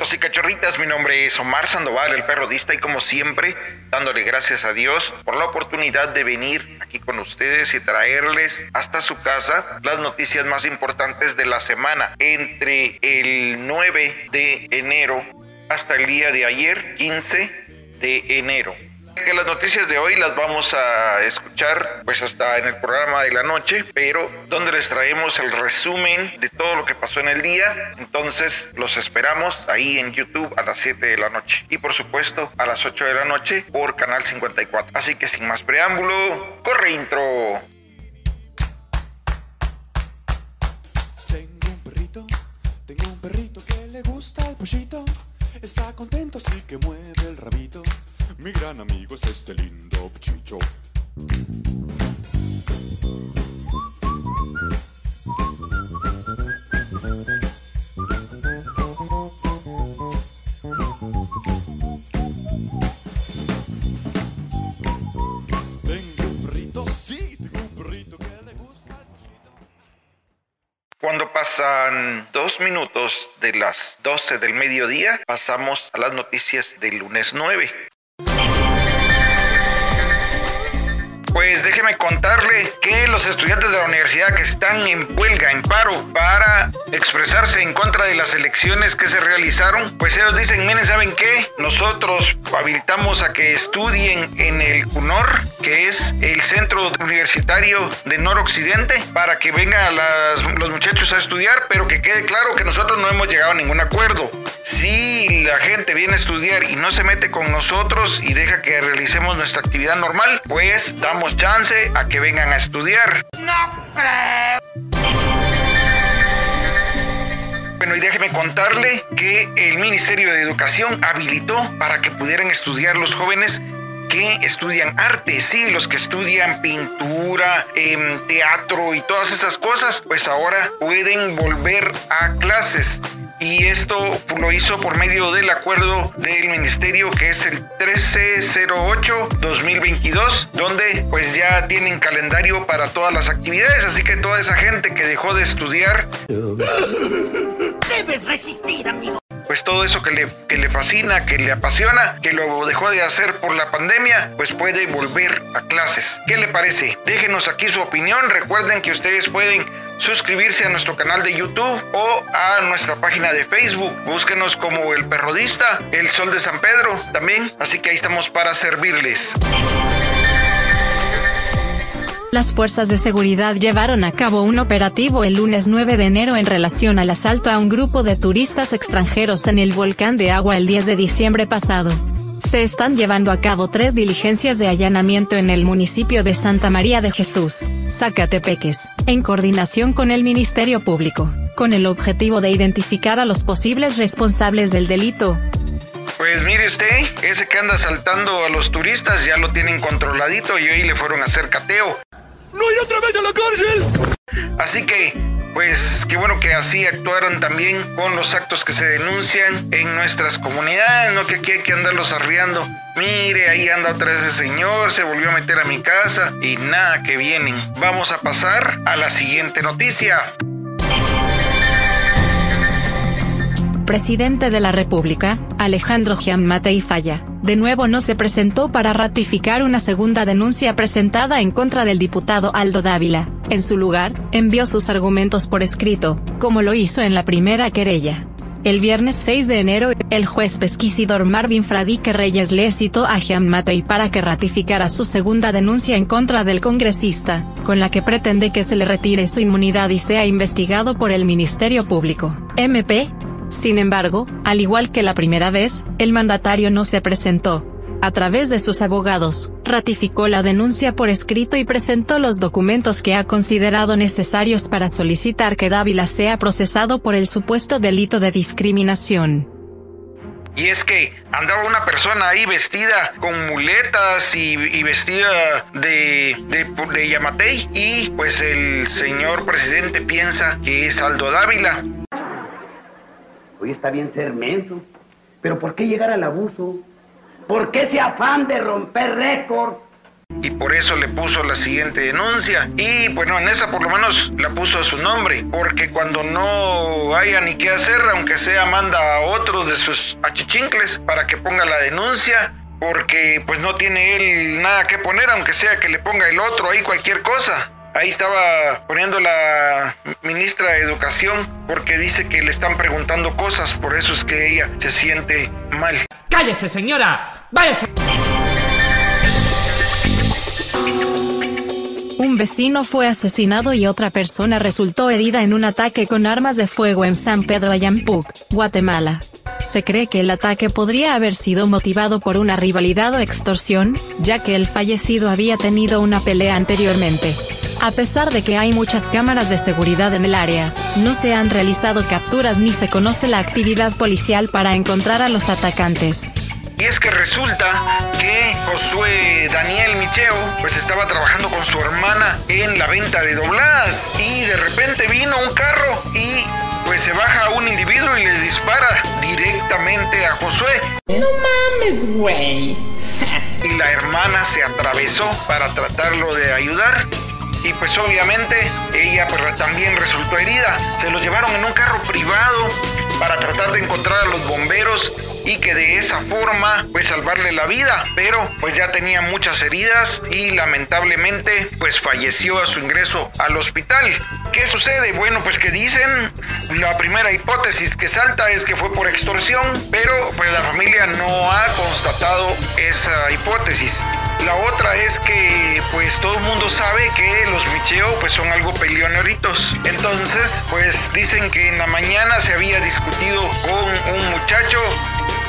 Y cachorritas, mi nombre es Omar Sandoval, el perrodista y como siempre, dándole gracias a Dios por la oportunidad de venir aquí con ustedes y traerles hasta su casa las noticias más importantes de la semana. Entre el 9 de enero hasta el día de ayer, 15 de enero que las noticias de hoy las vamos a escuchar pues hasta en el programa de la noche, pero donde les traemos el resumen de todo lo que pasó en el día. Entonces los esperamos ahí en YouTube a las 7 de la noche y por supuesto a las 8 de la noche por Canal 54. Así que sin más preámbulo, corre intro. Tengo un perrito, tengo un perrito que le gusta el pollito. Está contento Mi gran amigo es este lindo chicho. Cuando pasan dos minutos de las 12 del mediodía, pasamos a las noticias del lunes 9. Pues déjeme contarle que los estudiantes de la universidad que están en huelga, en paro, para expresarse en contra de las elecciones que se realizaron, pues ellos dicen, miren, ¿saben qué? Nosotros habilitamos a que estudien en el CUNOR, que es el Centro Universitario de Noroccidente, para que vengan los muchachos a estudiar, pero que quede claro que nosotros no hemos llegado a ningún acuerdo. Si la gente viene a estudiar y no se mete con nosotros y deja que realicemos nuestra actividad normal, pues damos chance a que vengan a estudiar. Bueno, y déjeme contarle que el Ministerio de Educación habilitó para que pudieran estudiar los jóvenes que estudian arte, sí, los que estudian pintura, em, teatro y todas esas cosas, pues ahora pueden volver a clases. Y esto lo hizo por medio del acuerdo del ministerio que es el 1308-2022, donde pues ya tienen calendario para todas las actividades, así que toda esa gente que dejó de estudiar Debes resistir, amigo. pues todo eso que le, que le fascina, que le apasiona, que lo dejó de hacer por la pandemia, pues puede volver a clases. ¿Qué le parece? Déjenos aquí su opinión. Recuerden que ustedes pueden suscribirse a nuestro canal de YouTube o a nuestra página de Facebook. Búsquenos como El Perrodista, El Sol de San Pedro también. Así que ahí estamos para servirles. Las fuerzas de seguridad llevaron a cabo un operativo el lunes 9 de enero en relación al asalto a un grupo de turistas extranjeros en el volcán de agua el 10 de diciembre pasado. Se están llevando a cabo tres diligencias de allanamiento en el municipio de Santa María de Jesús, Zacatepeques, en coordinación con el Ministerio Público, con el objetivo de identificar a los posibles responsables del delito. Pues mire usted, ese que anda asaltando a los turistas ya lo tienen controladito y hoy le fueron a hacer cateo. ¡No ir otra vez a la cárcel! Así que, pues qué bueno que así actuaran también con los actos que se denuncian en nuestras comunidades, no que aquí hay que andarlos arriando. Mire, ahí anda otra vez ese señor, se volvió a meter a mi casa y nada que vienen. Vamos a pasar a la siguiente noticia. Presidente de la República, Alejandro Gianmatei Falla, de nuevo no se presentó para ratificar una segunda denuncia presentada en contra del diputado Aldo Dávila. En su lugar, envió sus argumentos por escrito, como lo hizo en la primera querella. El viernes 6 de enero, el juez pesquisidor Marvin Fradique Reyes le citó a Gianmatei para que ratificara su segunda denuncia en contra del congresista, con la que pretende que se le retire su inmunidad y sea investigado por el Ministerio Público, MP, sin embargo, al igual que la primera vez, el mandatario no se presentó. a través de sus abogados, ratificó la denuncia por escrito y presentó los documentos que ha considerado necesarios para solicitar que Dávila sea procesado por el supuesto delito de discriminación. Y es que andaba una persona ahí vestida con muletas y, vestida de, de, de, Yamatei. Y pues el señor presidente piensa que es Aldo Dávila. Hoy está bien ser menso. Pero ¿por qué llegar al abuso? ¿Por qué ese afán de romper récords? y por eso le puso la siguiente denuncia. Y bueno, en esa por lo menos la puso a su nombre, porque cuando no haya ni qué hacer, aunque sea manda a otro de sus achichincles para que ponga la denuncia. Porque pues no tiene él nada que poner, aunque sea que le ponga el otro ahí cualquier cosa. Ahí estaba poniendo la ministra de Educación porque dice que le están preguntando cosas, por eso es que ella se siente mal. ¡Cállese, señora! ¡Váyase! Un vecino fue asesinado y otra persona resultó herida en un ataque con armas de fuego en San Pedro Ayampuc, Guatemala. Se cree que el ataque podría haber sido motivado por una rivalidad o extorsión, ya que el fallecido había tenido una pelea anteriormente. A pesar de que hay muchas cámaras de seguridad en el área, no se han realizado capturas ni se conoce la actividad policial para encontrar a los atacantes. Y es que resulta que Josué Daniel Micheo pues estaba trabajando con su hermana en la venta de dobladas y de repente vino un carro y pues se baja un individuo y le dispara directamente a Josué. No mames, güey. y la hermana se atravesó para tratarlo de ayudar y pues obviamente ella pues, también resultó herida. Se lo llevaron en un carro privado para tratar de encontrar a los bomberos y que de esa forma pues salvarle la vida, pero pues ya tenía muchas heridas y lamentablemente pues falleció a su ingreso al hospital. ¿Qué sucede? Bueno, pues que dicen, la primera hipótesis que salta es que fue por extorsión, pero pues la familia no ha constatado esa hipótesis. La otra es que pues todo el mundo sabe que los Micheo pues son algo peleoneritos. Entonces pues dicen que en la mañana se había discutido con un muchacho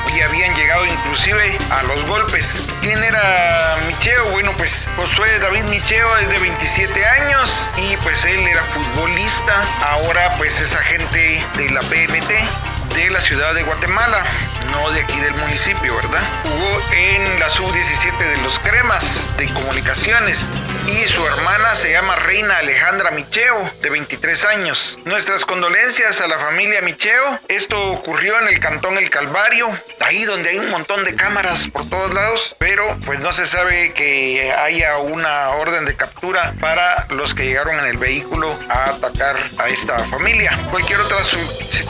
y habían llegado inclusive a los golpes. ¿Quién era Micheo? Bueno, pues Josué David Micheo es de 27 años y pues él era futbolista. Ahora pues es agente de la PMT de la ciudad de Guatemala, no de aquí del municipio, ¿verdad? Jugó en la sub-17 de los Cremas de Comunicaciones y su hermana se llama Reina Alejandra Micheo, de 23 años. Nuestras condolencias a la familia Micheo. Esto ocurrió en el cantón El Calvario, ahí donde hay un montón de cámaras por todos lados, pero pues no se sabe que haya una orden de captura para los que llegaron en el vehículo a atacar a esta familia. Cualquier otra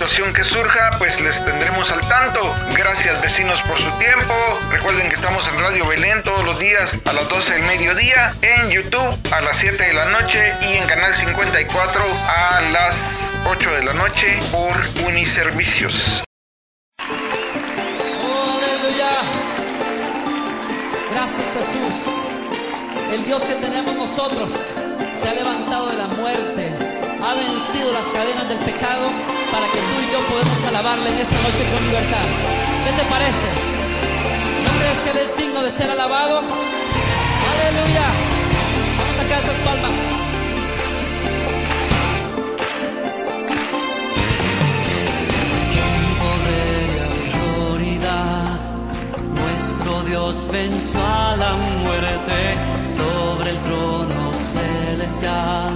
situación que surja, pues les tendremos al tanto. Gracias vecinos por su tiempo. Recuerden que estamos en Radio Belén todos los días a las 12 del mediodía, en YouTube a las 7 de la noche y en Canal 54 a las 8 de la noche por Uniservicios. Gracias Jesús. El Dios que tenemos nosotros se ha levantado de la muerte, ha vencido las cadenas del pecado para que tú y yo podamos alabarle en esta noche con libertad. ¿Qué te parece? ¿No crees que Él es digno de ser alabado? Aleluya. Vamos a sacar esas palmas. Nuestro Dios venció a la muerte sobre el trono celestial,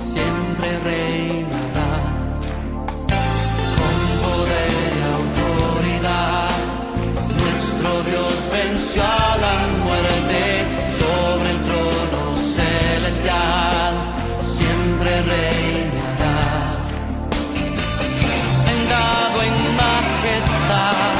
siempre reinará con poder y autoridad. Nuestro Dios venció a la muerte sobre el trono celestial, siempre reinará. Sentado en majestad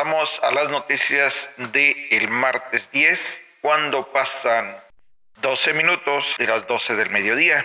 pasamos a las noticias del el martes 10, cuando pasan 12 minutos de las 12 del mediodía.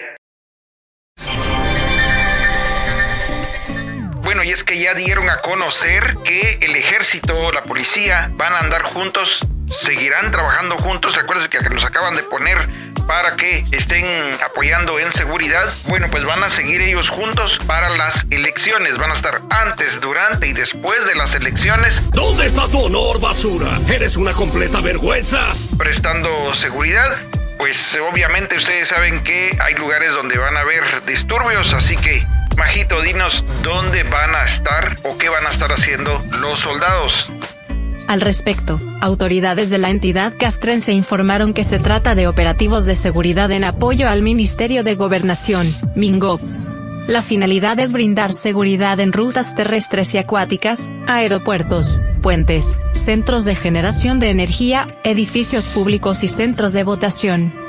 Bueno, y es que ya dieron a conocer que el ejército, la policía, van a andar juntos, seguirán trabajando juntos. Recuerden que los acaban de poner para que estén apoyando en seguridad. Bueno, pues van a seguir ellos juntos para las elecciones. Van a estar antes, durante y después de las elecciones ¿Dónde está tu honor, basura? Eres una completa vergüenza. prestando seguridad. Pues obviamente ustedes saben que hay lugares donde van a haber disturbios, así que Majito, dinos dónde van a estar o qué van a estar haciendo los soldados. Al respecto, autoridades de la entidad castrense informaron que se trata de operativos de seguridad en apoyo al Ministerio de Gobernación, MINGOP. La finalidad es brindar seguridad en rutas terrestres y acuáticas, aeropuertos, puentes, centros de generación de energía, edificios públicos y centros de votación.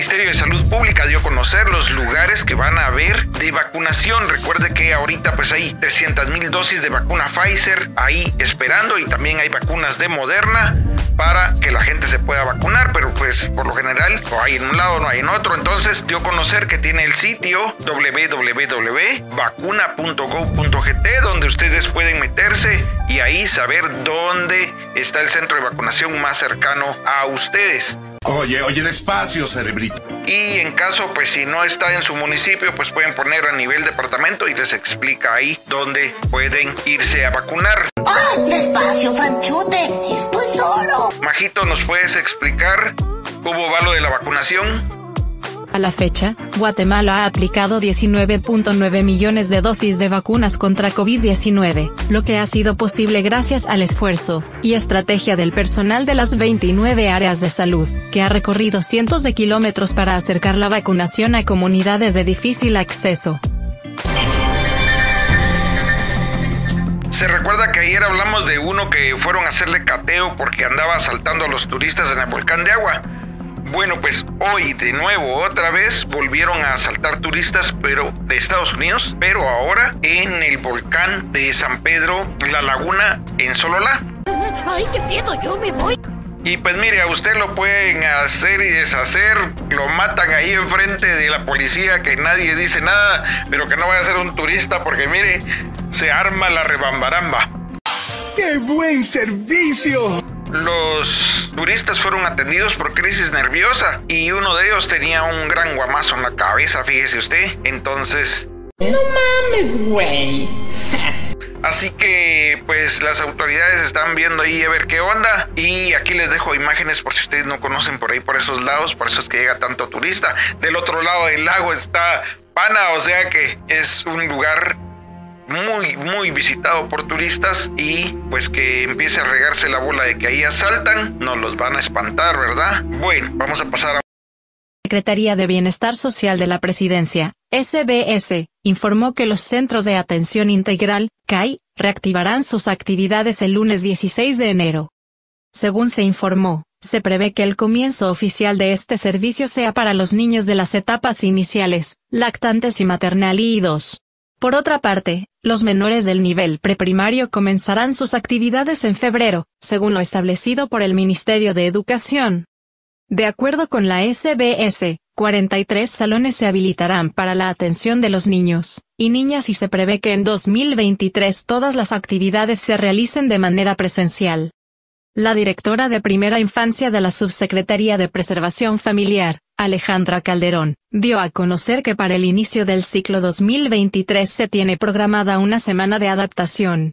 Ministerio de Salud Pública dio a conocer los lugares que van a haber de vacunación. Recuerde que ahorita pues hay 300 mil dosis de vacuna Pfizer ahí esperando y también hay vacunas de Moderna para que la gente se pueda vacunar, pero pues por lo general no hay en un lado, no hay en otro. Entonces dio a conocer que tiene el sitio www.vacuna.gov.gt donde ustedes pueden meterse y ahí saber dónde está el centro de vacunación más cercano a ustedes. Oye, oye, despacio, cerebrito. Y en caso, pues si no está en su municipio, pues pueden poner a nivel departamento y les explica ahí dónde pueden irse a vacunar. ¡Ay, despacio, Franchute! ¡Estoy solo! Majito, ¿nos puedes explicar cómo va lo de la vacunación? A la fecha, Guatemala ha aplicado 19.9 millones de dosis de vacunas contra COVID-19, lo que ha sido posible gracias al esfuerzo y estrategia del personal de las 29 áreas de salud, que ha recorrido cientos de kilómetros para acercar la vacunación a comunidades de difícil acceso. Se recuerda que ayer hablamos de uno que fueron a hacerle cateo porque andaba asaltando a los turistas en el volcán de agua. Bueno, pues hoy de nuevo otra vez volvieron a asaltar turistas, pero de Estados Unidos, pero ahora en el volcán de San Pedro, la laguna en Sololá. Ay, qué miedo, yo me voy. Y pues mire, a usted lo pueden hacer y deshacer, lo matan ahí enfrente de la policía, que nadie dice nada, pero que no vaya a ser un turista porque mire, se arma la rebambaramba. ¡Qué buen servicio! Los turistas fueron atendidos por crisis nerviosa y uno de ellos tenía un gran guamazo en la cabeza, fíjese usted. Entonces... No mames, güey. Así que pues las autoridades están viendo ahí a ver qué onda y aquí les dejo imágenes por si ustedes no conocen por ahí por esos lados, por eso es que llega tanto turista. Del otro lado del lago está Pana, o sea que es un lugar muy muy visitado por turistas y pues que empiece a regarse la bola de que ahí asaltan, nos los van a espantar, ¿verdad? Bueno, vamos a pasar a Secretaría de Bienestar Social de la Presidencia, SBS, informó que los Centros de Atención Integral, CAI, reactivarán sus actividades el lunes 16 de enero. Según se informó, se prevé que el comienzo oficial de este servicio sea para los niños de las etapas iniciales, lactantes y maternal y 2. Por otra parte, los menores del nivel preprimario comenzarán sus actividades en febrero, según lo establecido por el Ministerio de Educación. De acuerdo con la SBS, 43 salones se habilitarán para la atención de los niños y niñas y se prevé que en 2023 todas las actividades se realicen de manera presencial. La directora de Primera Infancia de la Subsecretaría de Preservación Familiar, Alejandra Calderón, dio a conocer que para el inicio del ciclo 2023 se tiene programada una semana de adaptación.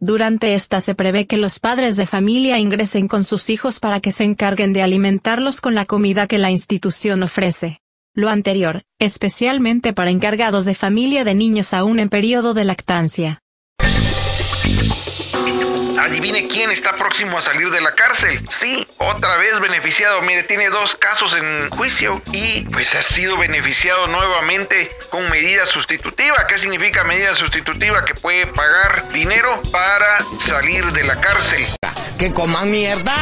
Durante esta se prevé que los padres de familia ingresen con sus hijos para que se encarguen de alimentarlos con la comida que la institución ofrece. Lo anterior, especialmente para encargados de familia de niños aún en periodo de lactancia. Adivine quién está próximo a salir de la cárcel. Sí, otra vez beneficiado. Mire, tiene dos casos en juicio y pues ha sido beneficiado nuevamente con medida sustitutiva. ¿Qué significa medida sustitutiva? Que puede pagar dinero para salir de la cárcel. Que coman mierda,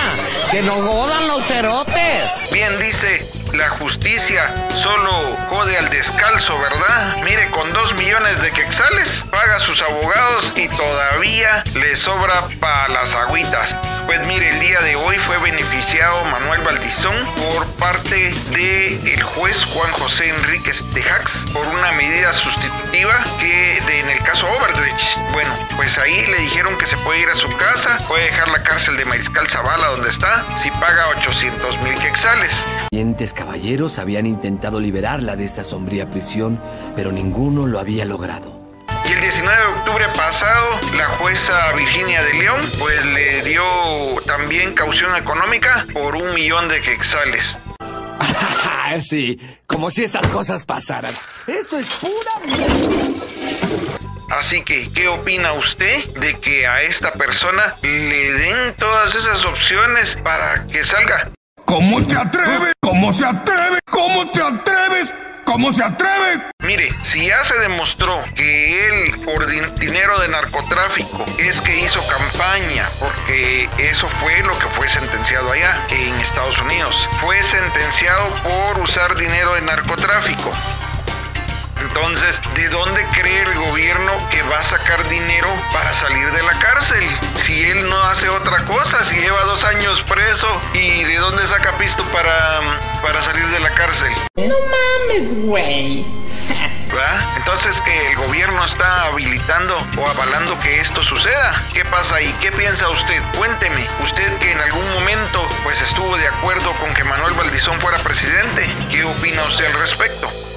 que no jodan los cerotes. Bien dice la justicia solo jode al descalzo, ¿verdad? Mire, con dos millones de quexales paga a sus abogados y todavía le sobra para las agüitas. Pues mire, el día de hoy fue beneficiado Manuel Valdizón por parte del el juez Juan José Enríquez de Jax por una medida sustitutiva que de, en el caso Overdrich. Bueno, pues ahí le dijeron que se puede ir a su casa, puede dejar la cárcel de Mariscal Zavala donde está, si paga 800 mil quexales caballeros habían intentado liberarla de esta sombría prisión, pero ninguno lo había logrado. Y el 19 de octubre pasado, la jueza Virginia de León, pues le dio también caución económica por un millón de quexales. sí, como si estas cosas pasaran. Esto es pura mierda. Así que, ¿qué opina usted de que a esta persona le den todas esas opciones para que salga? ¿Cómo te atreves? ¿Cómo se atreve? ¿Cómo te atreves? ¿Cómo se atreve? Mire, si ya se demostró que él por dinero de narcotráfico es que hizo campaña, porque eso fue lo que fue sentenciado allá en Estados Unidos. Fue sentenciado por usar dinero de narcotráfico. Entonces, ¿de dónde cree el gobierno que va a sacar dinero para salir de la cárcel? Si él no hace otra cosa, si lleva dos años preso, ¿y de dónde saca pisto para, para salir de la cárcel? No mames, güey. Entonces que el gobierno está habilitando o avalando que esto suceda. ¿Qué pasa ahí? ¿Qué piensa usted? Cuénteme. Usted que en algún momento pues estuvo de acuerdo con que Manuel Valdizón fuera presidente. ¿Qué opina usted al respecto?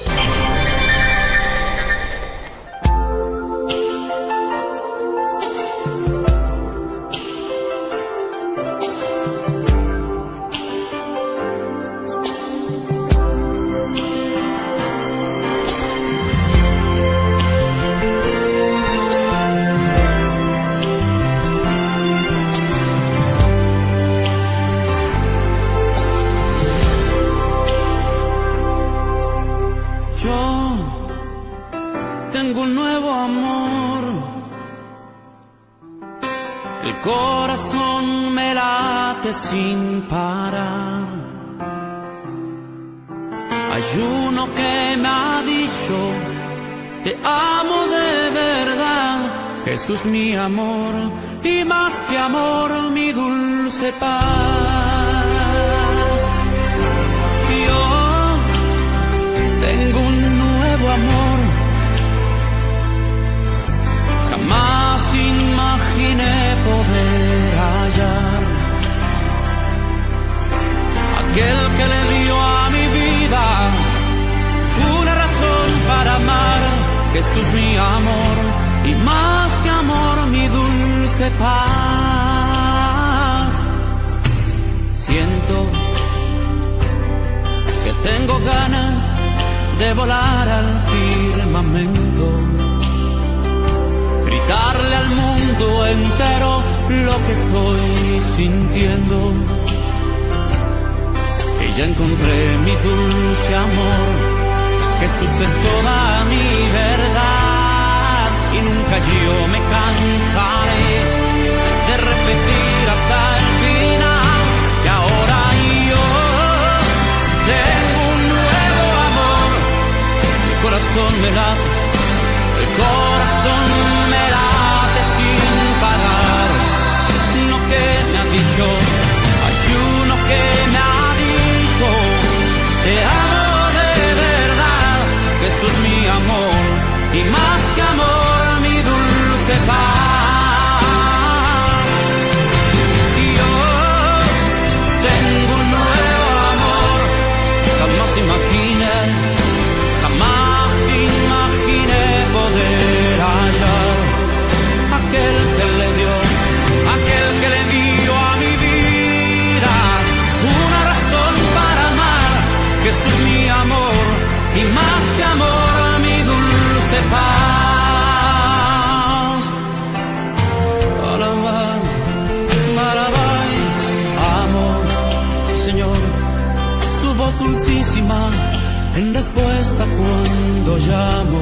en respuesta cuando llamo.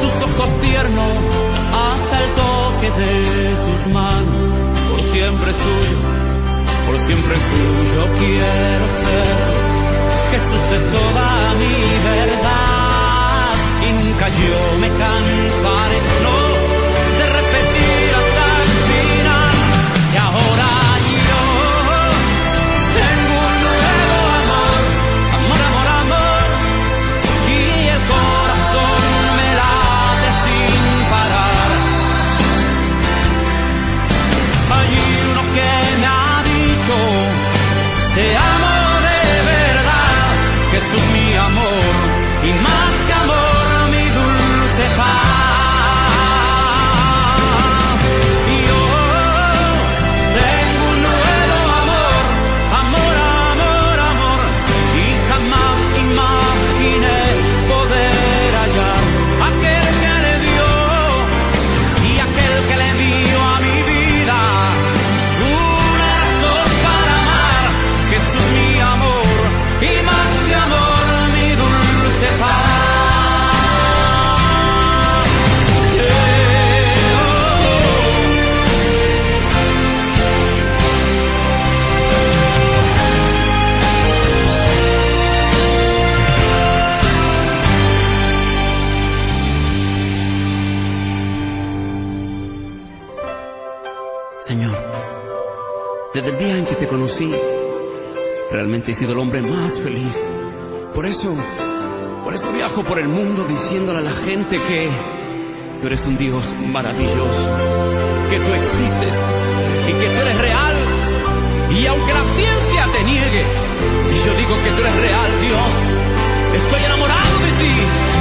Sus ojos tiernos hasta el toque de sus manos, por siempre suyo, por siempre suyo quiero ser. Jesús es toda mi verdad y nunca yo me cansaré, no, de repetir hasta el final que ahora. Seguramente he sido el hombre más feliz. Por eso, por eso viajo por el mundo diciéndole a la gente que tú eres un Dios maravilloso, que tú existes y que tú eres real. Y aunque la ciencia te niegue, y yo digo que tú eres real, Dios, estoy enamorado de ti.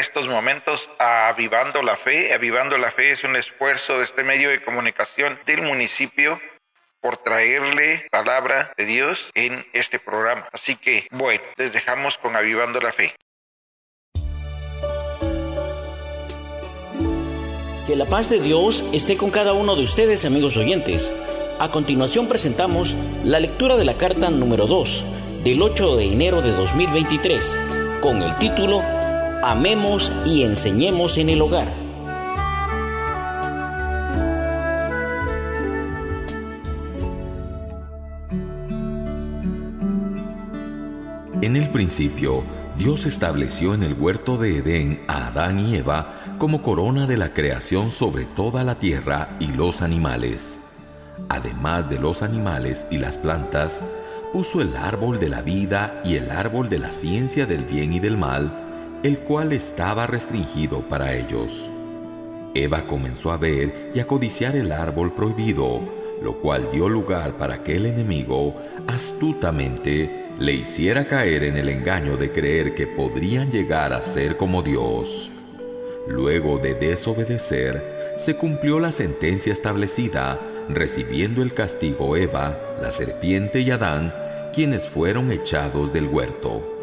Estos momentos a Avivando la Fe. Avivando la Fe es un esfuerzo de este medio de comunicación del municipio por traerle palabra de Dios en este programa. Así que, bueno, les dejamos con Avivando la Fe. Que la paz de Dios esté con cada uno de ustedes, amigos oyentes. A continuación presentamos la lectura de la carta número 2 del 8 de enero de 2023 con el título Amemos y enseñemos en el hogar. En el principio, Dios estableció en el huerto de Edén a Adán y Eva como corona de la creación sobre toda la tierra y los animales. Además de los animales y las plantas, puso el árbol de la vida y el árbol de la ciencia del bien y del mal, el cual estaba restringido para ellos. Eva comenzó a ver y a codiciar el árbol prohibido, lo cual dio lugar para que el enemigo, astutamente, le hiciera caer en el engaño de creer que podrían llegar a ser como Dios. Luego de desobedecer, se cumplió la sentencia establecida, recibiendo el castigo Eva, la serpiente y Adán, quienes fueron echados del huerto.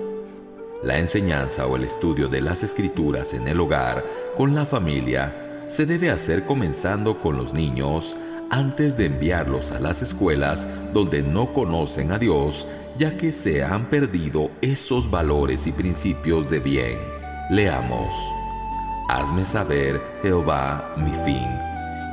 La enseñanza o el estudio de las escrituras en el hogar, con la familia, se debe hacer comenzando con los niños antes de enviarlos a las escuelas donde no conocen a Dios, ya que se han perdido esos valores y principios de bien. Leamos. Hazme saber, Jehová, mi fin,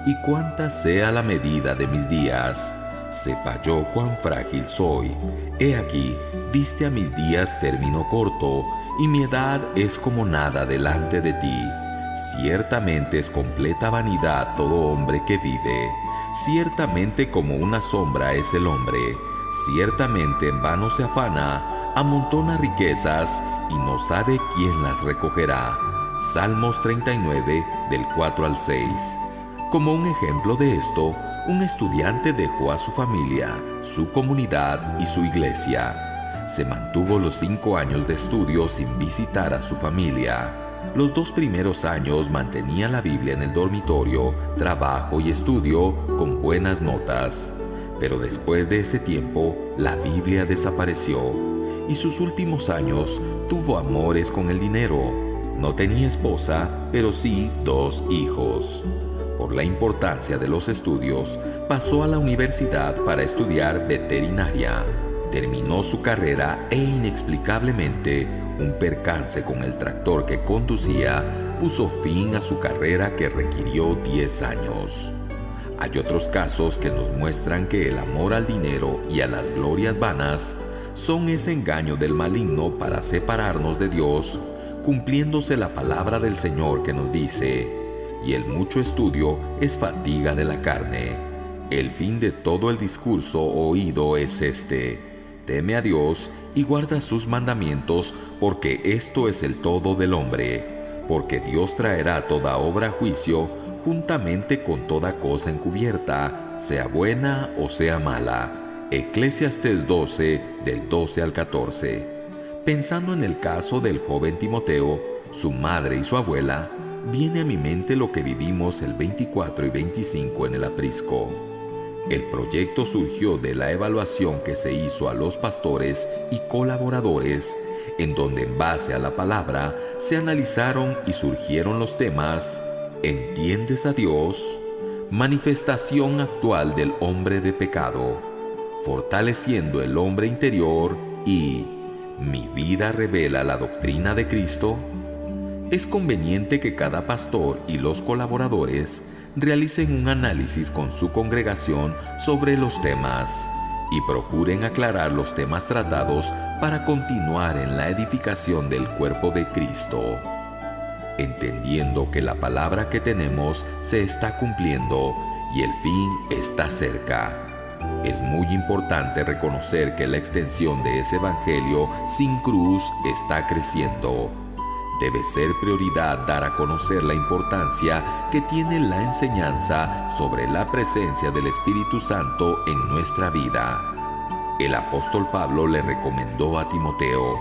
y cuánta sea la medida de mis días. Sepa yo cuán frágil soy. He aquí, viste a mis días término corto, y mi edad es como nada delante de ti. Ciertamente es completa vanidad todo hombre que vive. Ciertamente como una sombra es el hombre. Ciertamente en vano se afana, amontona riquezas y no sabe quién las recogerá. Salmos 39 del 4 al 6. Como un ejemplo de esto, un estudiante dejó a su familia, su comunidad y su iglesia. Se mantuvo los cinco años de estudio sin visitar a su familia. Los dos primeros años mantenía la Biblia en el dormitorio, trabajo y estudio con buenas notas. Pero después de ese tiempo, la Biblia desapareció y sus últimos años tuvo amores con el dinero. No tenía esposa, pero sí dos hijos. Por la importancia de los estudios, pasó a la universidad para estudiar veterinaria. Terminó su carrera e inexplicablemente un percance con el tractor que conducía puso fin a su carrera que requirió 10 años. Hay otros casos que nos muestran que el amor al dinero y a las glorias vanas son ese engaño del maligno para separarnos de Dios, cumpliéndose la palabra del Señor que nos dice, y el mucho estudio es fatiga de la carne. El fin de todo el discurso oído es este, teme a Dios y guarda sus mandamientos, porque esto es el todo del hombre, porque Dios traerá toda obra a juicio, juntamente con toda cosa encubierta, sea buena o sea mala. Eclesiastes 12, del 12 al 14. Pensando en el caso del joven Timoteo, su madre y su abuela, viene a mi mente lo que vivimos el 24 y 25 en el aprisco. El proyecto surgió de la evaluación que se hizo a los pastores y colaboradores, en donde en base a la palabra se analizaron y surgieron los temas ¿Entiendes a Dios? Manifestación actual del hombre de pecado, fortaleciendo el hombre interior y ¿Mi vida revela la doctrina de Cristo? Es conveniente que cada pastor y los colaboradores realicen un análisis con su congregación sobre los temas y procuren aclarar los temas tratados para continuar en la edificación del cuerpo de Cristo entendiendo que la palabra que tenemos se está cumpliendo y el fin está cerca. Es muy importante reconocer que la extensión de ese Evangelio sin cruz está creciendo. Debe ser prioridad dar a conocer la importancia que tiene la enseñanza sobre la presencia del Espíritu Santo en nuestra vida. El apóstol Pablo le recomendó a Timoteo,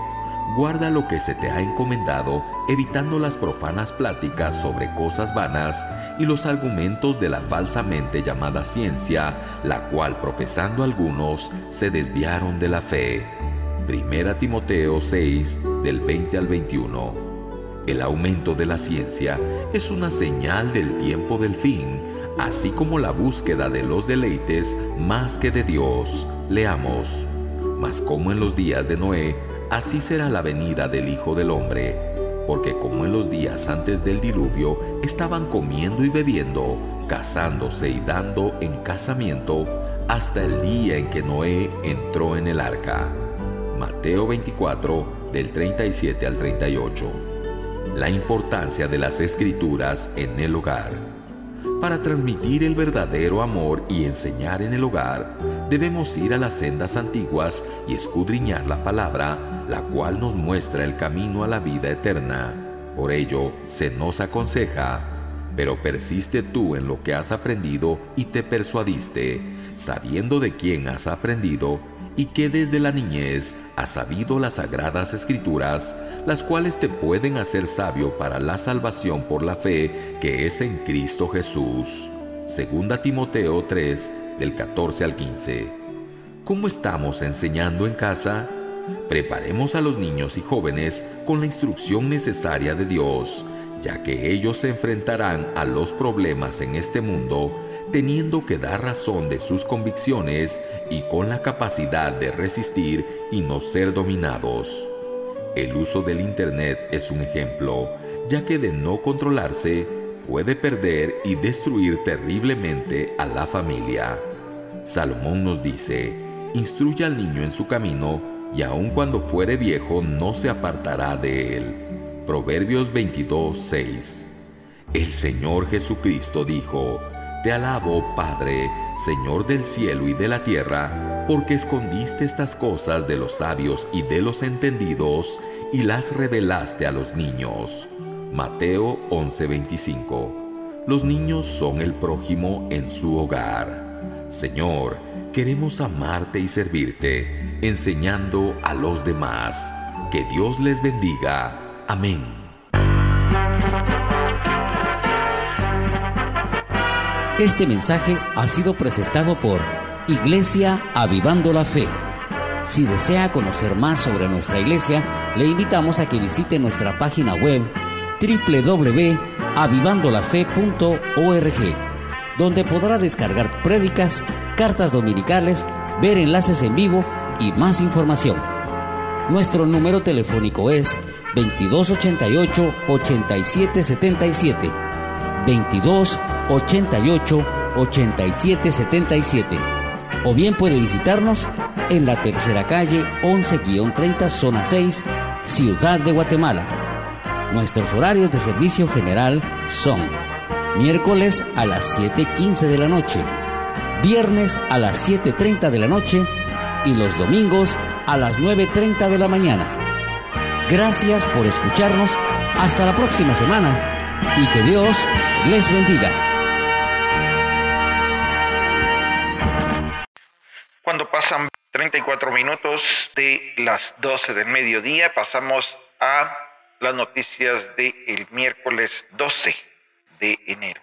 guarda lo que se te ha encomendado, evitando las profanas pláticas sobre cosas vanas y los argumentos de la falsamente llamada ciencia, la cual profesando algunos se desviaron de la fe. Primera Timoteo 6 del 20 al 21. El aumento de la ciencia es una señal del tiempo del fin, así como la búsqueda de los deleites más que de Dios. Leamos. Mas como en los días de Noé, así será la venida del Hijo del Hombre. Porque como en los días antes del diluvio estaban comiendo y bebiendo, casándose y dando en casamiento, hasta el día en que Noé entró en el arca. Mateo 24, del 37 al 38. La importancia de las escrituras en el hogar. Para transmitir el verdadero amor y enseñar en el hogar, debemos ir a las sendas antiguas y escudriñar la palabra, la cual nos muestra el camino a la vida eterna. Por ello, se nos aconseja, pero persiste tú en lo que has aprendido y te persuadiste, sabiendo de quién has aprendido y que desde la niñez has sabido las sagradas escrituras, las cuales te pueden hacer sabio para la salvación por la fe que es en Cristo Jesús. Segunda Timoteo 3, del 14 al 15. ¿Cómo estamos enseñando en casa? Preparemos a los niños y jóvenes con la instrucción necesaria de Dios, ya que ellos se enfrentarán a los problemas en este mundo teniendo que dar razón de sus convicciones y con la capacidad de resistir y no ser dominados. El uso del Internet es un ejemplo, ya que de no controlarse puede perder y destruir terriblemente a la familia. Salomón nos dice, instruye al niño en su camino y aun cuando fuere viejo no se apartará de él. Proverbios 22, 6. El Señor Jesucristo dijo, te alabo, Padre, Señor del cielo y de la tierra, porque escondiste estas cosas de los sabios y de los entendidos y las revelaste a los niños. Mateo 11:25. Los niños son el prójimo en su hogar. Señor, queremos amarte y servirte, enseñando a los demás. Que Dios les bendiga. Amén. Este mensaje ha sido presentado por Iglesia Avivando la Fe. Si desea conocer más sobre nuestra iglesia, le invitamos a que visite nuestra página web www.avivandolafe.org, donde podrá descargar prédicas, cartas dominicales, ver enlaces en vivo y más información. Nuestro número telefónico es 2288 8777 22 88 87 77. O bien puede visitarnos en la tercera calle 11-30 zona 6, Ciudad de Guatemala. Nuestros horarios de servicio general son miércoles a las 7.15 de la noche, viernes a las 7.30 de la noche y los domingos a las 9.30 de la mañana. Gracias por escucharnos. Hasta la próxima semana y que Dios les bendiga. 34 minutos de las 12 del mediodía, pasamos a las noticias del el miércoles 12 de enero.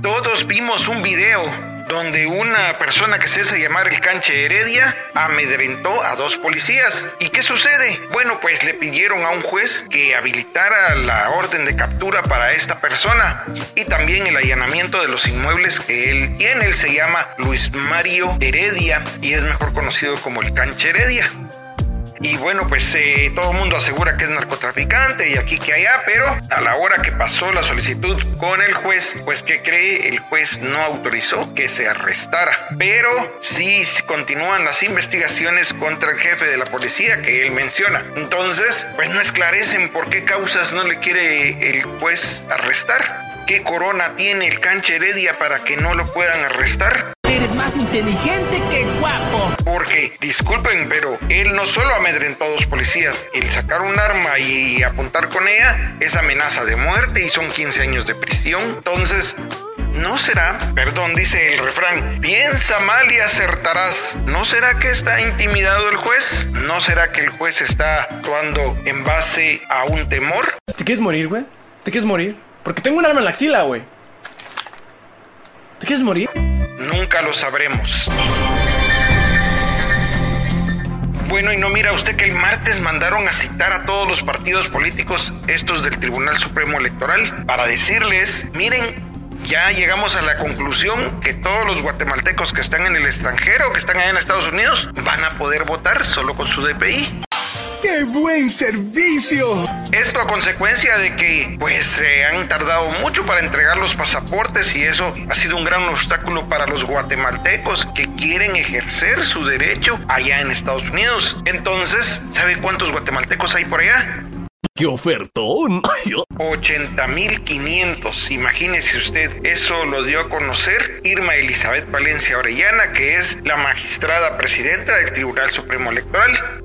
Todos vimos un video donde una persona que se hace llamar el canche Heredia amedrentó a dos policías. ¿Y qué sucede? Bueno, pues le pidieron a un juez que habilitara la orden de captura para esta persona y también el allanamiento de los inmuebles que él tiene. Él se llama Luis Mario Heredia y es mejor conocido como el canche Heredia. Y bueno, pues eh, todo el mundo asegura que es narcotraficante y aquí que allá, pero a la hora que pasó la solicitud con el juez, pues que cree, el juez no autorizó que se arrestara. Pero sí continúan las investigaciones contra el jefe de la policía que él menciona. Entonces, pues no esclarecen por qué causas no le quiere el juez arrestar. ¿Qué corona tiene el canche Heredia para que no lo puedan arrestar? Más inteligente que guapo. Porque, disculpen, pero él no solo amedrentó a dos policías, el sacar un arma y apuntar con ella es amenaza de muerte y son 15 años de prisión. Entonces, ¿No será, perdón, dice el refrán, piensa mal y acertarás? ¿No será que está intimidado el juez? ¿No será que el juez está actuando en base a un temor? ¿Te quieres morir, güey? ¿Te quieres morir? Porque tengo un arma en la axila, güey. ¿Te quieres morir? Nunca lo sabremos. Bueno, y no mira usted que el martes mandaron a citar a todos los partidos políticos, estos del Tribunal Supremo Electoral, para decirles, miren, ya llegamos a la conclusión que todos los guatemaltecos que están en el extranjero, que están allá en Estados Unidos, van a poder votar solo con su DPI. ¡Qué buen servicio! Esto a consecuencia de que pues se han tardado mucho para entregar los pasaportes y eso ha sido un gran obstáculo para los guatemaltecos que quieren ejercer su derecho allá en Estados Unidos. Entonces, ¿sabe cuántos guatemaltecos hay por allá? ¡Qué ofertón! 80.500. Imagínese usted, eso lo dio a conocer Irma Elizabeth Valencia Orellana, que es la magistrada presidenta del Tribunal Supremo Electoral.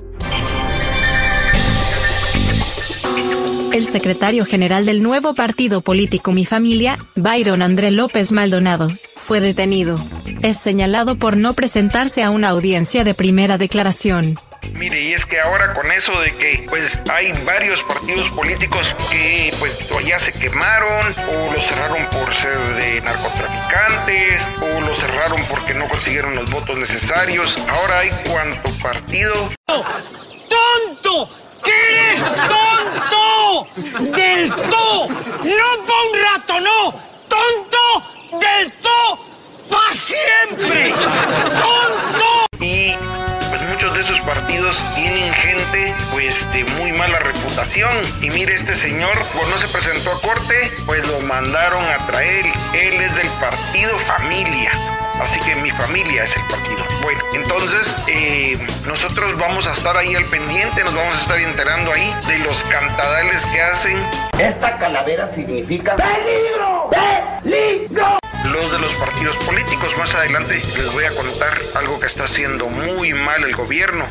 El secretario general del nuevo partido político Mi Familia, Byron André López Maldonado, fue detenido. Es señalado por no presentarse a una audiencia de primera declaración. Mire, y es que ahora con eso de que pues hay varios partidos políticos que pues ya se quemaron o los cerraron por ser de narcotraficantes o los cerraron porque no consiguieron los votos necesarios. Ahora hay cuánto partido. ¡Tonto! ¿Qué eres tonto? ¡Del to! ¡No pa' un rato, no! ¡Tonto! ¡Del to! ¡Pa' siempre! ¡Tonto! Y pues muchos de esos partidos tienen gente pues de muy mala reputación. Y mire, este señor, cuando no se presentó a corte, pues lo mandaron a traer. Él es del partido Familia. Así que mi familia es el partido. Bueno, entonces eh, nosotros vamos a estar ahí al pendiente, nos vamos a estar enterando ahí de los cantadales que hacen. Esta calavera significa peligro, peligro. Los de los partidos políticos. Más adelante les voy a contar algo que está haciendo muy mal el gobierno.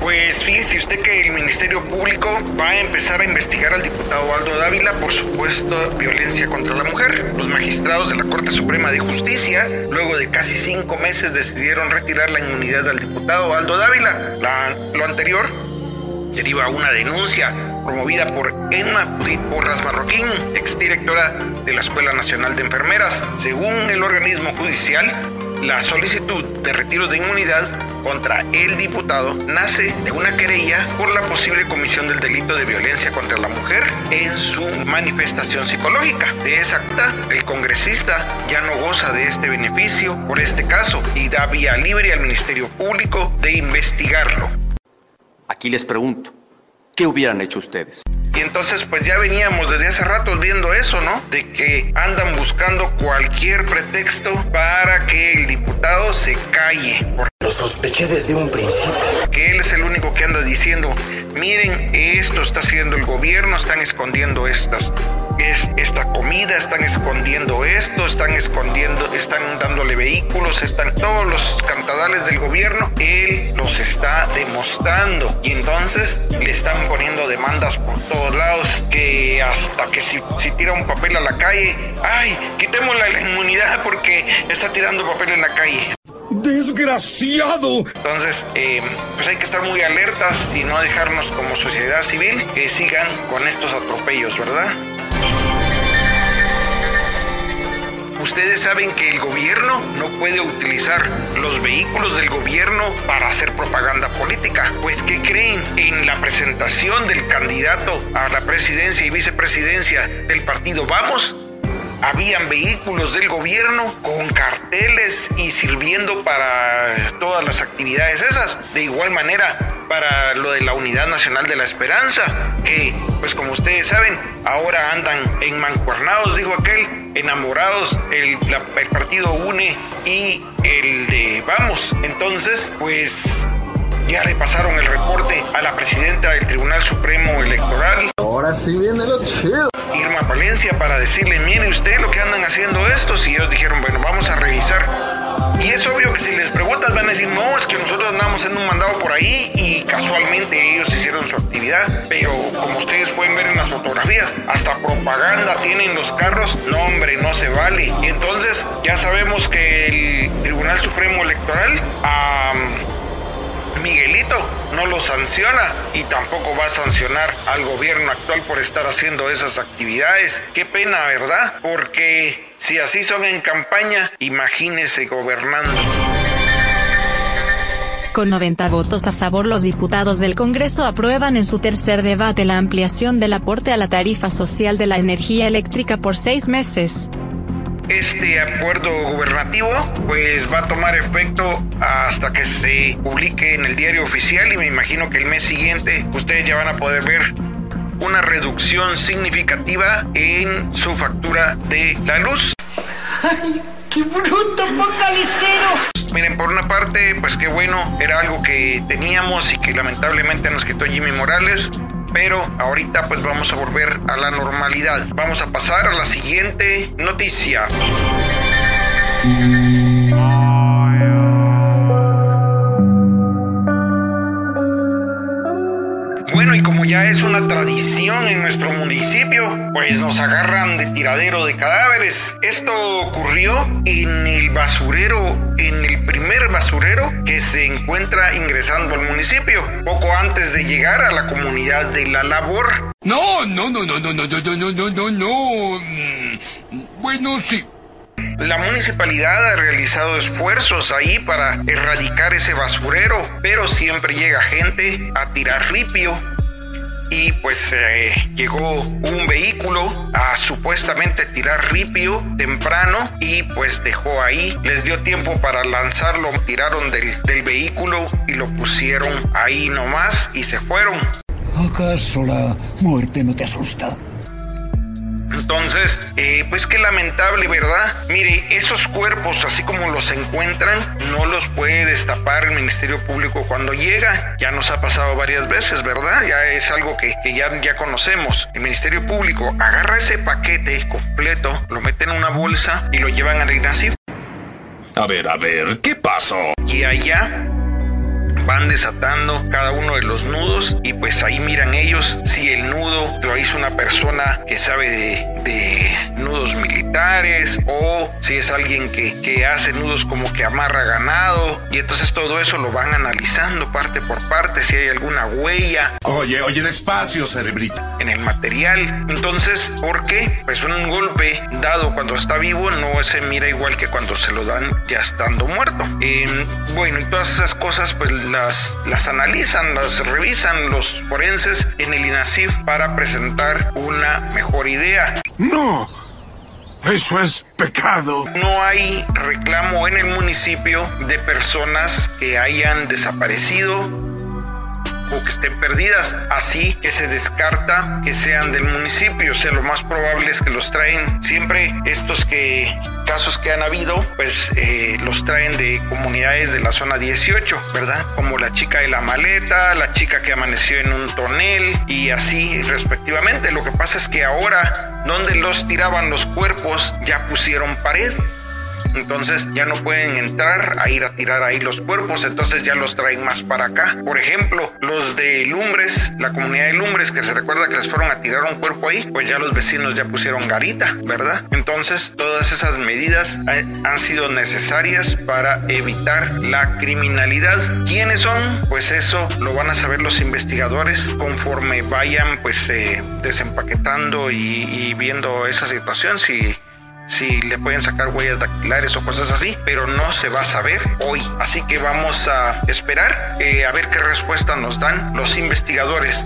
Pues fíjese usted que el Ministerio Público va a empezar a investigar al diputado Aldo Dávila por supuesta violencia contra la mujer. Los magistrados de la Corte Suprema de Justicia, luego de casi cinco meses, decidieron retirar la inmunidad al diputado Aldo Dávila. La- lo anterior deriva una denuncia promovida por Emma Judith Porras Marroquín, exdirectora de la Escuela Nacional de Enfermeras. Según el organismo judicial, la solicitud de retiro de inmunidad contra el diputado nace de una querella por la posible comisión del delito de violencia contra la mujer en su manifestación psicológica. De esa acta, el congresista ya no goza de este beneficio por este caso y da vía libre al Ministerio Público de investigarlo. Aquí les pregunto, ¿qué hubieran hecho ustedes? Y entonces pues ya veníamos desde hace rato viendo eso, ¿no? De que andan buscando cualquier pretexto para que el diputado se calle. Lo sospeché desde un principio. Que él es el único que anda diciendo, miren, esto está haciendo el gobierno, están escondiendo estas. Es, esta comida, están escondiendo esto, están escondiendo, están dándole vehículos, están todos los cantadales del gobierno, él los está demostrando y entonces le están poniendo demandas por todos lados que hasta que si, si tira un papel a la calle, ay, quitémosle la inmunidad porque está tirando papel en la calle. ¡Desgraciado! Entonces, eh, pues hay que estar muy alertas y no dejarnos como sociedad civil que sigan con estos atropellos, ¿verdad? Ustedes saben que el gobierno no puede utilizar los vehículos del gobierno para hacer propaganda política. Pues, ¿qué creen? En la presentación del candidato a la presidencia y vicepresidencia del partido Vamos, habían vehículos del gobierno con carteles y sirviendo para todas las actividades esas. De igual manera, para lo de la Unidad Nacional de la Esperanza, que, pues como ustedes saben, ahora andan en mancuernados, dijo aquel, enamorados, el, el partido UNE y el de Vamos. Entonces, pues ya le pasaron el reporte a la presidenta del Tribunal Supremo Electoral. Ahora sí viene lo chido. Irma Palencia para decirle, mire usted lo que andan haciendo estos y ellos dijeron, bueno, vamos a revisar. Y es obvio que si les preguntas van a decir, no, es que nosotros andamos en un mandado por ahí y casualmente ellos hicieron su actividad. Pero como ustedes pueden ver en las fotografías, hasta propaganda tienen los carros. No, hombre, no se vale. Y entonces ya sabemos que el Tribunal Supremo Electoral a Miguelito no lo sanciona y tampoco va a sancionar al gobierno actual por estar haciendo esas actividades. Qué pena, ¿verdad? Porque si así son en campaña, imagínese gobernando. Con 90 votos a favor, los diputados del Congreso aprueban en su tercer debate la ampliación del aporte a la tarifa social de la energía eléctrica por seis meses. Este acuerdo gubernativo pues va a tomar efecto hasta que se publique en el diario oficial y me imagino que el mes siguiente ustedes ya van a poder ver una reducción significativa en su factura de la luz. ¡Ay, qué bruto, focalicero! Miren, por una parte, pues qué bueno, era algo que teníamos y que lamentablemente nos quitó Jimmy Morales. Pero ahorita pues vamos a volver a la normalidad. Vamos a pasar a la siguiente noticia. Bueno, y como ya es una tradición en nuestro municipio, pues nos agarran de tiradero de cadáveres. Esto ocurrió en el basurero, en el primer basurero que se encuentra ingresando al municipio, poco antes de llegar a la comunidad de La Labor. No, no, no, no, no, no, no, no, no, no, no. Mm, Bueno, sí. La municipalidad ha realizado esfuerzos ahí para erradicar ese basurero, pero siempre llega gente a tirar ripio. Y pues eh, llegó un vehículo a supuestamente tirar ripio temprano y pues dejó ahí. Les dio tiempo para lanzarlo, tiraron del, del vehículo y lo pusieron ahí nomás y se fueron. ¿Acaso la muerte no te asusta? Entonces, eh, pues qué lamentable, ¿verdad? Mire, esos cuerpos, así como los encuentran, no los puede destapar el Ministerio Público cuando llega. Ya nos ha pasado varias veces, ¿verdad? Ya es algo que, que ya, ya conocemos. El Ministerio Público agarra ese paquete completo, lo mete en una bolsa y lo llevan al INASIF. A ver, a ver, ¿qué pasó? Y allá van desatando cada uno de los nudos y pues ahí miran ellos si el nudo lo hizo una persona que sabe de, de nudos militares o si es alguien que, que hace nudos como que amarra ganado y entonces todo eso lo van analizando parte por parte si hay alguna huella Oye, oye, despacio, cerebrito. en el material. Entonces, ¿por qué? Pues un golpe dado cuando está vivo no se mira igual que cuando se lo dan ya estando muerto. Eh, bueno, y todas esas cosas pues las, las analizan, las revisan los forenses en el INASIF para presentar una mejor idea. No. Eso es pecado. No hay reclamo en el municipio de personas que hayan desaparecido o que estén perdidas, así que se descarta que sean del municipio, o sea, lo más probable es que los traen siempre estos que casos que han habido, pues eh, los traen de comunidades de la zona 18, ¿verdad? Como la chica de la maleta, la chica que amaneció en un tonel y así respectivamente. Lo que pasa es que ahora, donde los tiraban los cuerpos, ya pusieron pared. Entonces ya no pueden entrar a ir a tirar ahí los cuerpos, entonces ya los traen más para acá. Por ejemplo, los de Lumbres, la comunidad de Lumbres, que se recuerda que les fueron a tirar un cuerpo ahí, pues ya los vecinos ya pusieron garita, ¿verdad? Entonces todas esas medidas eh, han sido necesarias para evitar la criminalidad. ¿Quiénes son? Pues eso lo van a saber los investigadores conforme vayan pues eh, desempaquetando y, y viendo esa situación. Si si le pueden sacar huellas dactilares o cosas así, pero no se va a saber hoy. Así que vamos a esperar eh, a ver qué respuesta nos dan los investigadores.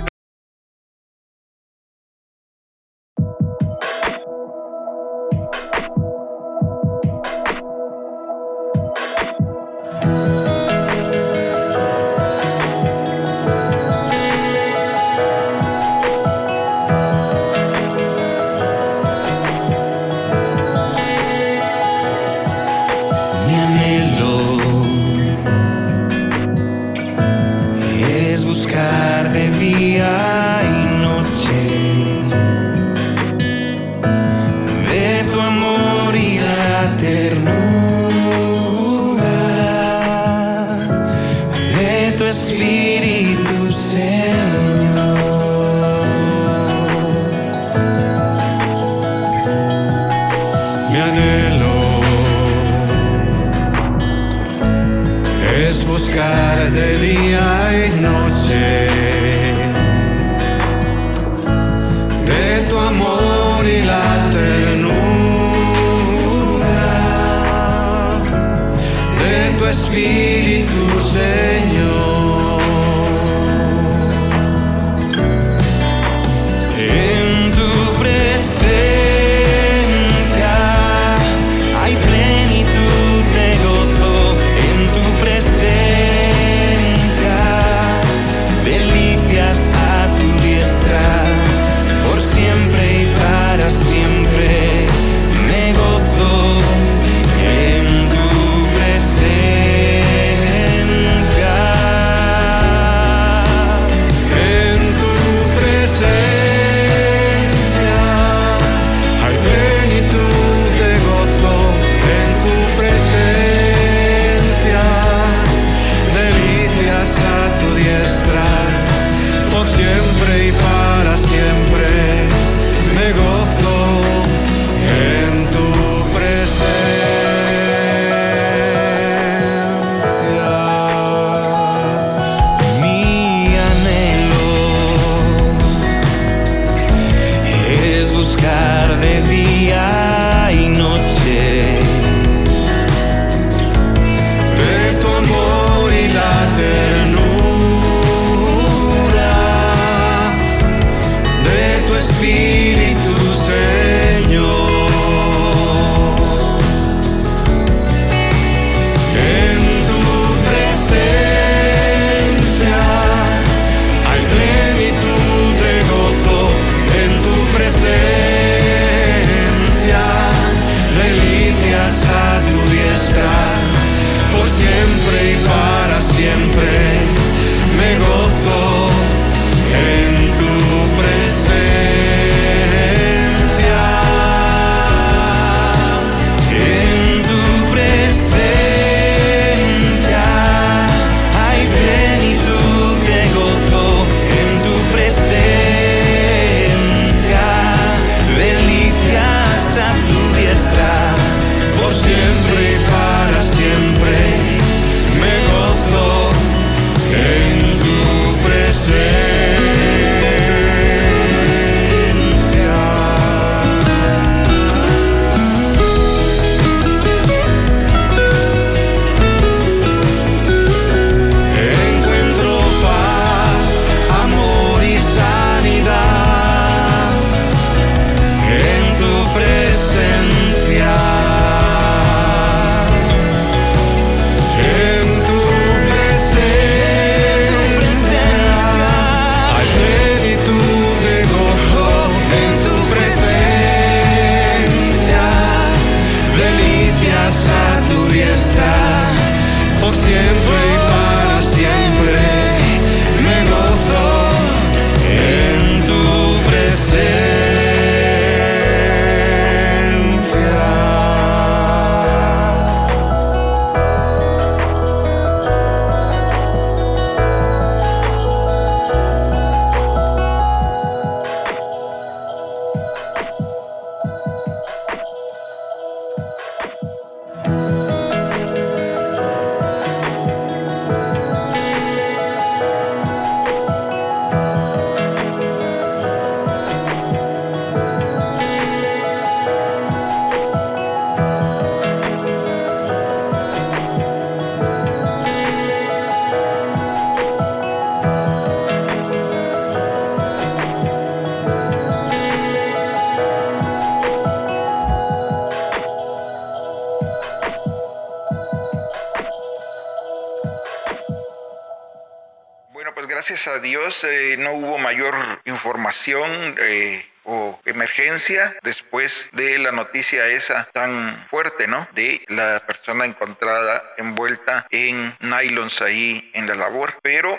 después de la noticia esa tan fuerte, ¿no? De la persona encontrada envuelta en nylons ahí en la labor. Pero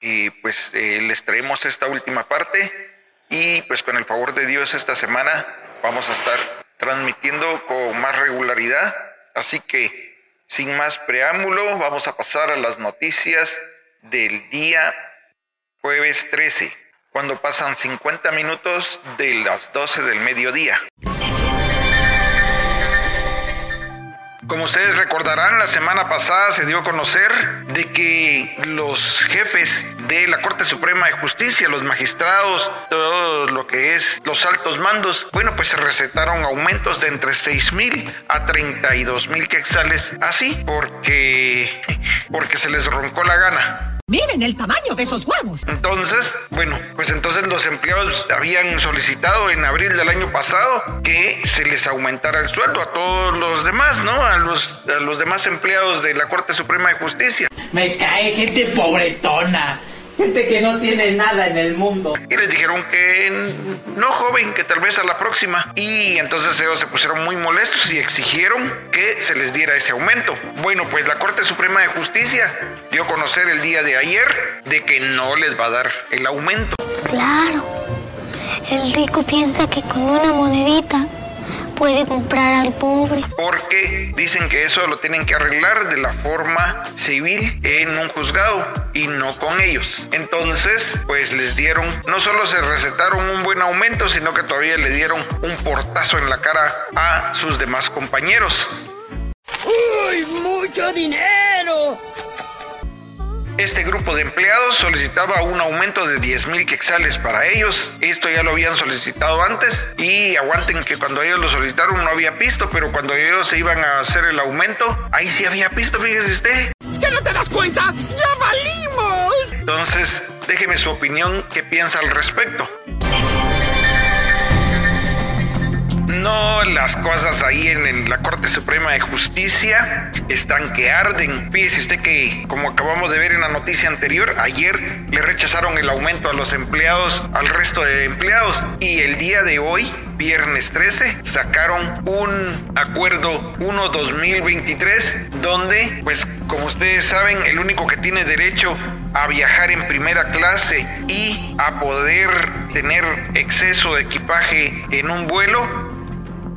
eh, pues eh, les traemos esta última parte y pues con el favor de Dios esta semana vamos a estar transmitiendo con más regularidad. Así que sin más preámbulo vamos a pasar a las noticias del día jueves 13 cuando pasan 50 minutos de las 12 del mediodía. Como ustedes recordarán, la semana pasada se dio a conocer de que los jefes de la Corte Suprema de Justicia, los magistrados, todo lo que es los altos mandos, bueno, pues se recetaron aumentos de entre 6 mil a 32 mil quexales, así porque, porque se les roncó la gana. Miren el tamaño de esos huevos. Entonces, bueno, pues entonces los empleados habían solicitado en abril del año pasado que se les aumentara el sueldo a todos los demás, ¿no? A los, a los demás empleados de la Corte Suprema de Justicia. Me cae gente pobretona. Gente que no tiene nada en el mundo. Y les dijeron que no, joven, que tal vez a la próxima. Y entonces ellos se pusieron muy molestos y exigieron que se les diera ese aumento. Bueno, pues la Corte Suprema de Justicia dio a conocer el día de ayer de que no les va a dar el aumento. Claro. El rico piensa que con una monedita puede comprar al pobre. Porque dicen que eso lo tienen que arreglar de la forma civil en un juzgado y no con ellos. Entonces, pues les dieron, no solo se recetaron un buen aumento, sino que todavía le dieron un portazo en la cara a sus demás compañeros. ¡Uy, mucho dinero! Este grupo de empleados solicitaba un aumento de 10 mil quexales para ellos. Esto ya lo habían solicitado antes y aguanten que cuando ellos lo solicitaron no había pisto, pero cuando ellos se iban a hacer el aumento, ahí sí había pisto, fíjese usted. ¿Qué no te das cuenta? ¡Ya valimos! Entonces, déjeme su opinión, qué piensa al respecto. No, las cosas ahí en, la Corte Suprema de Justicia están que arden. Fíjese usted que, como acabamos de ver en la noticia anterior, ayer le rechazaron el aumento a los empleados, al resto de empleados. Y el día de hoy, viernes 13, sacaron un acuerdo 1-2023 donde, pues, como ustedes saben, el único que tiene derecho a viajar en primera clase y a poder tener exceso de equipaje en un vuelo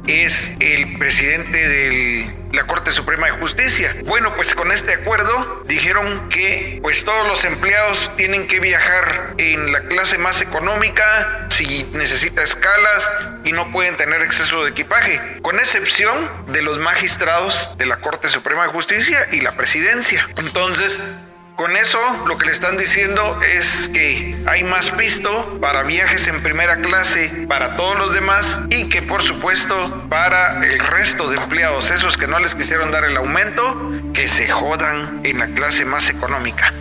es el presidente de la Corte Suprema de Justicia. Bueno, pues con este acuerdo dijeron que pues todos los empleados tienen que viajar en la clase más económica si necesita escalas y no pueden tener exceso de equipaje, con excepción de los magistrados de la Corte Suprema de Justicia y la presidencia. Entonces, con eso lo que le están diciendo es que hay más pisto para viajes en primera clase para todos los demás y que por supuesto para el resto de empleados, esos que no les quisieron dar el aumento, que se jodan en la clase más económica.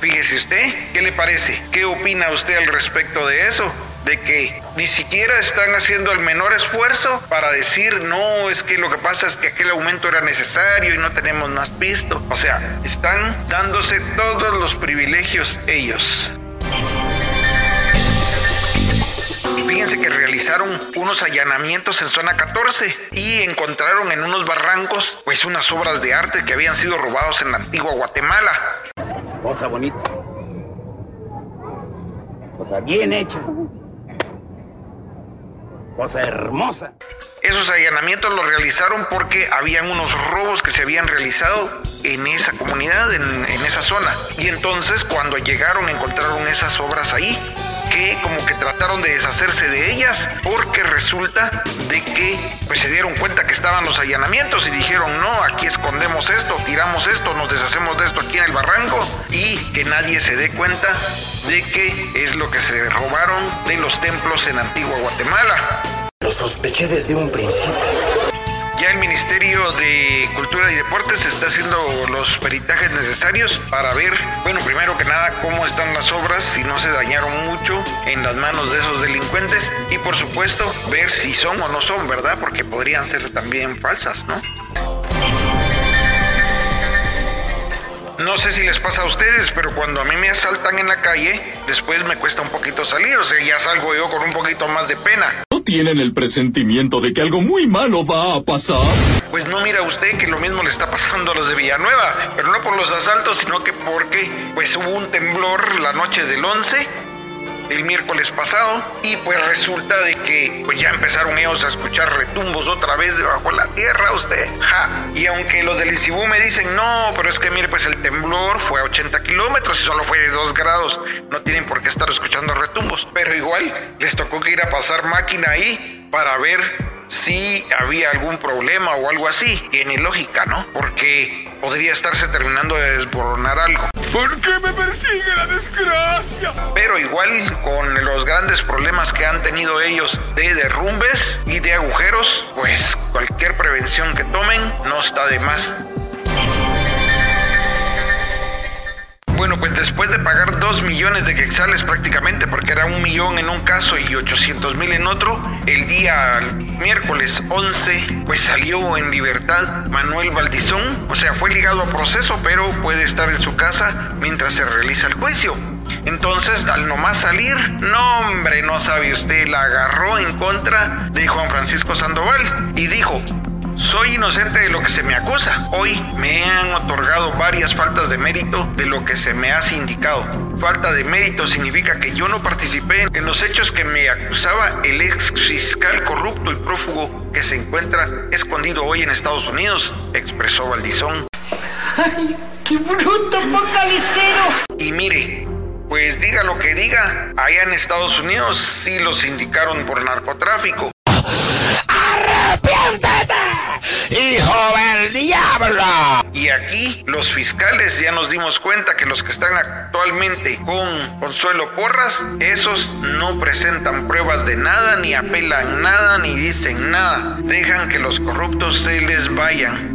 Fíjese usted, ¿qué le parece? ¿Qué opina usted al respecto de eso? De que ni siquiera están haciendo el menor esfuerzo para decir, no, es que lo que pasa es que aquel aumento era necesario y no tenemos más pisto. O sea, están dándose todos los privilegios ellos. Fíjense que realizaron unos allanamientos en zona 14 y encontraron en unos barrancos pues unas obras de arte que habían sido robados en la antigua Guatemala. Cosa bonita. Cosa bien hecha cosa hermosa. Esos allanamientos los realizaron porque habían unos robos que se habían realizado en esa comunidad, en, esa zona. Y entonces cuando llegaron encontraron esas obras ahí que como que trataron de deshacerse de ellas porque resulta de que pues se dieron cuenta que estaban los allanamientos y dijeron no, aquí escondemos esto, tiramos esto, nos deshacemos de esto aquí en el barranco y que nadie se dé cuenta de que es lo que se robaron de los templos en Antigua Guatemala. Lo sospeché desde un principio. Ya el Ministerio de Cultura y Deportes está haciendo los peritajes necesarios para ver, bueno, primero que nada, cómo están las obras, si no se dañaron mucho en las manos de esos delincuentes y por supuesto ver si son o no son, ¿verdad? Porque podrían ser también falsas, ¿no? No sé si les pasa a ustedes, pero cuando a mí me asaltan en la calle, después me cuesta un poquito salir, o sea, ya salgo yo con un poquito más de pena. ¿No tienen el presentimiento de que algo muy malo va a pasar? Pues no mira usted que lo mismo le está pasando a los de Villanueva, pero no por los asaltos, sino que porque pues hubo un temblor la noche del 11 el miércoles pasado y pues resulta de que pues ya empezaron ellos a escuchar retumbos otra vez debajo de la tierra, usted, ja. Y aunque los del Isibú me dicen, no, pero es que mire, pues el temblor fue a 80 kilómetros y solo fue de 2 grados, no tienen por qué estar escuchando retumbos, pero igual les tocó que ir a pasar máquina ahí para ver si había algún problema o algo así. Tiene lógica, ¿no? Porque podría estarse terminando de desboronar algo. ¿Por qué me persigue la desgracia? Pero igual con los grandes problemas que han tenido ellos de derrumbes y de agujeros, pues cualquier prevención que tomen no está de más. Bueno, pues después de pagar 2 millones de quetzales prácticamente, porque era un millón en un caso y 800 mil en otro, el día miércoles 11, pues salió en libertad Manuel Valdizón, o sea, fue ligado a proceso, pero puede estar en su casa mientras se realiza el juicio. Entonces, al nomás salir, no hombre, no sabe usted, la agarró en contra de Juan Francisco Sandoval y dijo, soy inocente de lo que se me acusa. Hoy me han otorgado varias faltas de mérito de lo que se me ha sindicado. Falta de mérito significa que yo no participé en los hechos que me acusaba el ex fiscal corrupto y prófugo que se encuentra escondido hoy en Estados Unidos, expresó Valdizón. ¡Ay, qué bruto focalicero! Y mire, pues diga lo que diga, allá en Estados Unidos sí lo sindicaron por narcotráfico. ¡Arrepiéntete! ¡Hijo del diablo! Y aquí los fiscales ya nos dimos cuenta que los que están actualmente con Consuelo Porras, esos no presentan pruebas de nada, ni apelan nada, ni dicen nada. Dejan que los corruptos se les vayan.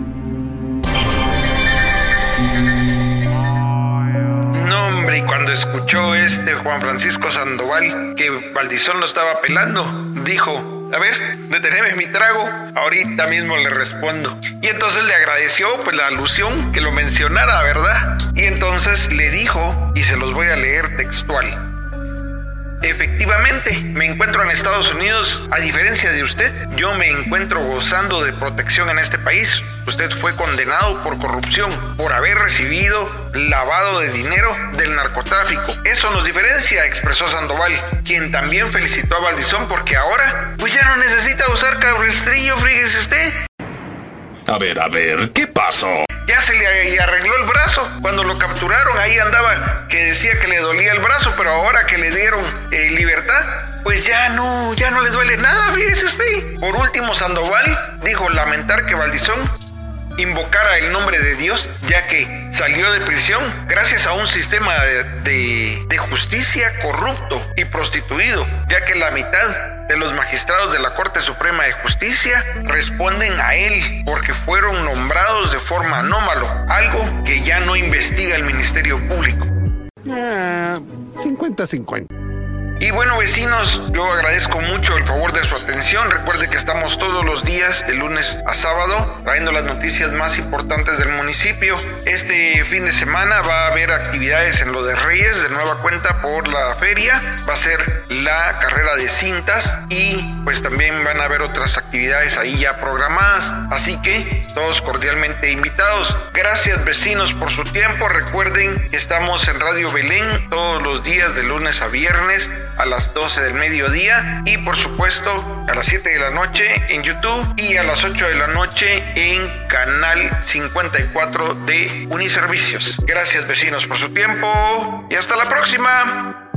Y cuando escuchó este Juan Francisco Sandoval que Valdizón lo estaba apelando, dijo, a ver, deteneme mi trago, ahorita mismo le respondo. Y entonces le agradeció pues la alusión que lo mencionara, ¿verdad? Y entonces le dijo, y se los voy a leer textual. Efectivamente, me encuentro en Estados Unidos. A diferencia de usted, yo me encuentro gozando de protección en este país. Usted fue condenado por corrupción, por haber recibido lavado de dinero del narcotráfico. Eso nos diferencia, expresó Sandoval, quien también felicitó a Valdizón porque ahora, pues ya no necesita usar cabrestrillo, fríguese usted. A ver, a ver, ¿qué pasó? Ya se le arregló el brazo. Cuando lo capturaron, ahí andaba que decía que le dolía el brazo, pero ahora que le dieron eh, libertad, pues ya no, ya no le duele nada, fíjese usted. Por último, Sandoval dijo lamentar que Valdizón invocara el nombre de Dios, ya que salió de prisión gracias a un sistema de, de, justicia corrupto y prostituido, ya que la mitad de los magistrados de la Corte Suprema de Justicia responden a él porque fueron nombrados de forma anómalo, algo que ya no investiga el Ministerio Público. 50-50. Y bueno vecinos, yo agradezco mucho el favor de su atención. Recuerde que estamos todos los días, de lunes a sábado, trayendo las noticias más importantes del municipio. Este fin de semana va a haber actividades en lo de Reyes, de nueva cuenta por la feria. Va a ser la carrera de cintas y pues también van a haber otras actividades ahí ya programadas. Así que todos cordialmente invitados. Gracias vecinos por su tiempo. Recuerden que estamos en Radio Belén todos los días, de lunes a viernes a las 12 del mediodía y por supuesto a las 7 de la noche en YouTube y a las 8 de la noche en canal 54 de Uniservicios. Gracias vecinos por su tiempo y hasta la próxima.